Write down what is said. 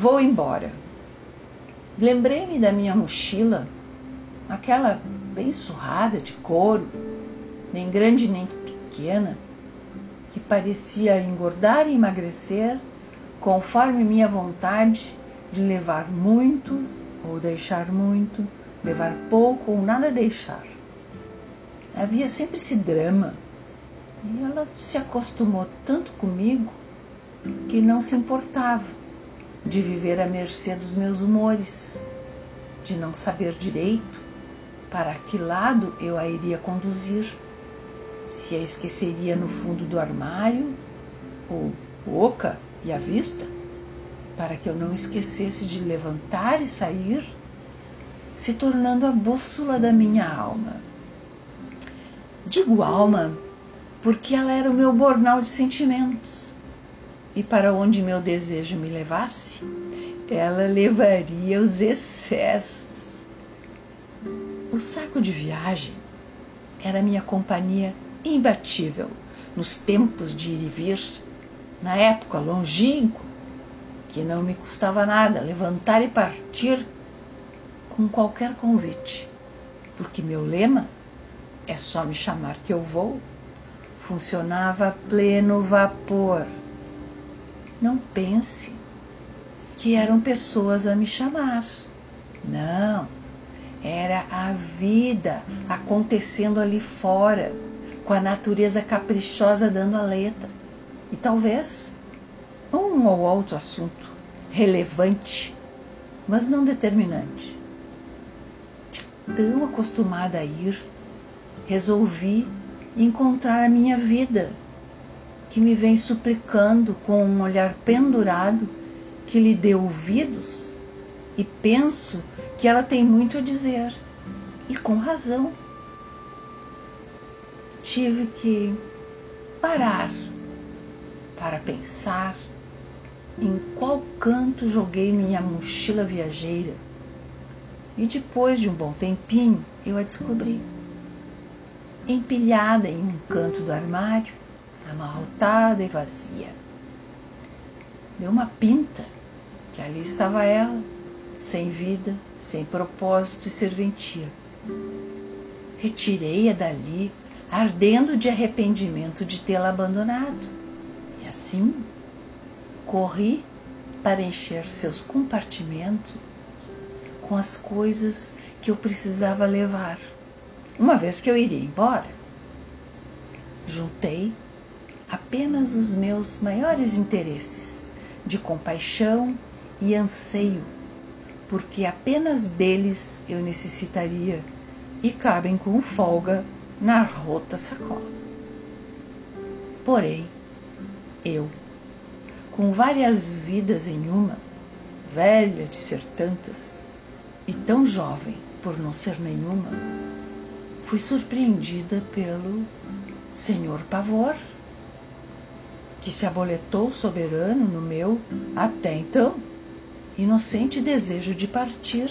Vou embora. Lembrei-me da minha mochila, aquela bem surrada de couro, nem grande nem pequena, que parecia engordar e emagrecer conforme minha vontade de levar muito ou deixar muito, levar pouco ou nada deixar. Havia sempre esse drama e ela se acostumou tanto comigo que não se importava de viver à mercê dos meus humores, de não saber direito para que lado eu a iria conduzir, se a esqueceria no fundo do armário ou oca e à vista, para que eu não esquecesse de levantar e sair, se tornando a bússola da minha alma. Digo alma porque ela era o meu bornal de sentimentos. E para onde meu desejo me levasse, ela levaria os excessos. O saco de viagem era minha companhia imbatível nos tempos de ir e vir, na época longínqua, que não me custava nada levantar e partir com qualquer convite, porque meu lema é só me chamar que eu vou funcionava a pleno vapor. Não pense que eram pessoas a me chamar. Não, era a vida acontecendo ali fora, com a natureza caprichosa dando a letra. E talvez um ou outro assunto relevante, mas não determinante. Tão acostumada a ir, resolvi encontrar a minha vida, que me vem suplicando com um olhar pendurado que lhe dê ouvidos e penso que ela tem muito a dizer, e com razão. Tive que parar para pensar em qual canto joguei minha mochila viajeira. E depois de um bom tempinho, eu a descobri empilhada em um canto do armário, amarrotada e vazia. Deu uma pinta que ali estava ela, sem vida, sem propósito e serventia. Retirei-a dali, ardendo de arrependimento de tê-la abandonado. E assim, corri para encher seus compartimentos com as coisas que eu precisava levar uma vez que eu iria embora. Juntei apenas os meus maiores interesses de compaixão e anseio, porque apenas deles eu necessitaria e cabem com folga na rota sacola. Porém, eu, com várias vidas em uma, velha de ser tantas e tão jovem por não ser nenhuma, fui surpreendida pelo senhor pavor, que se aboletou soberano no meu, até então, inocente desejo de partir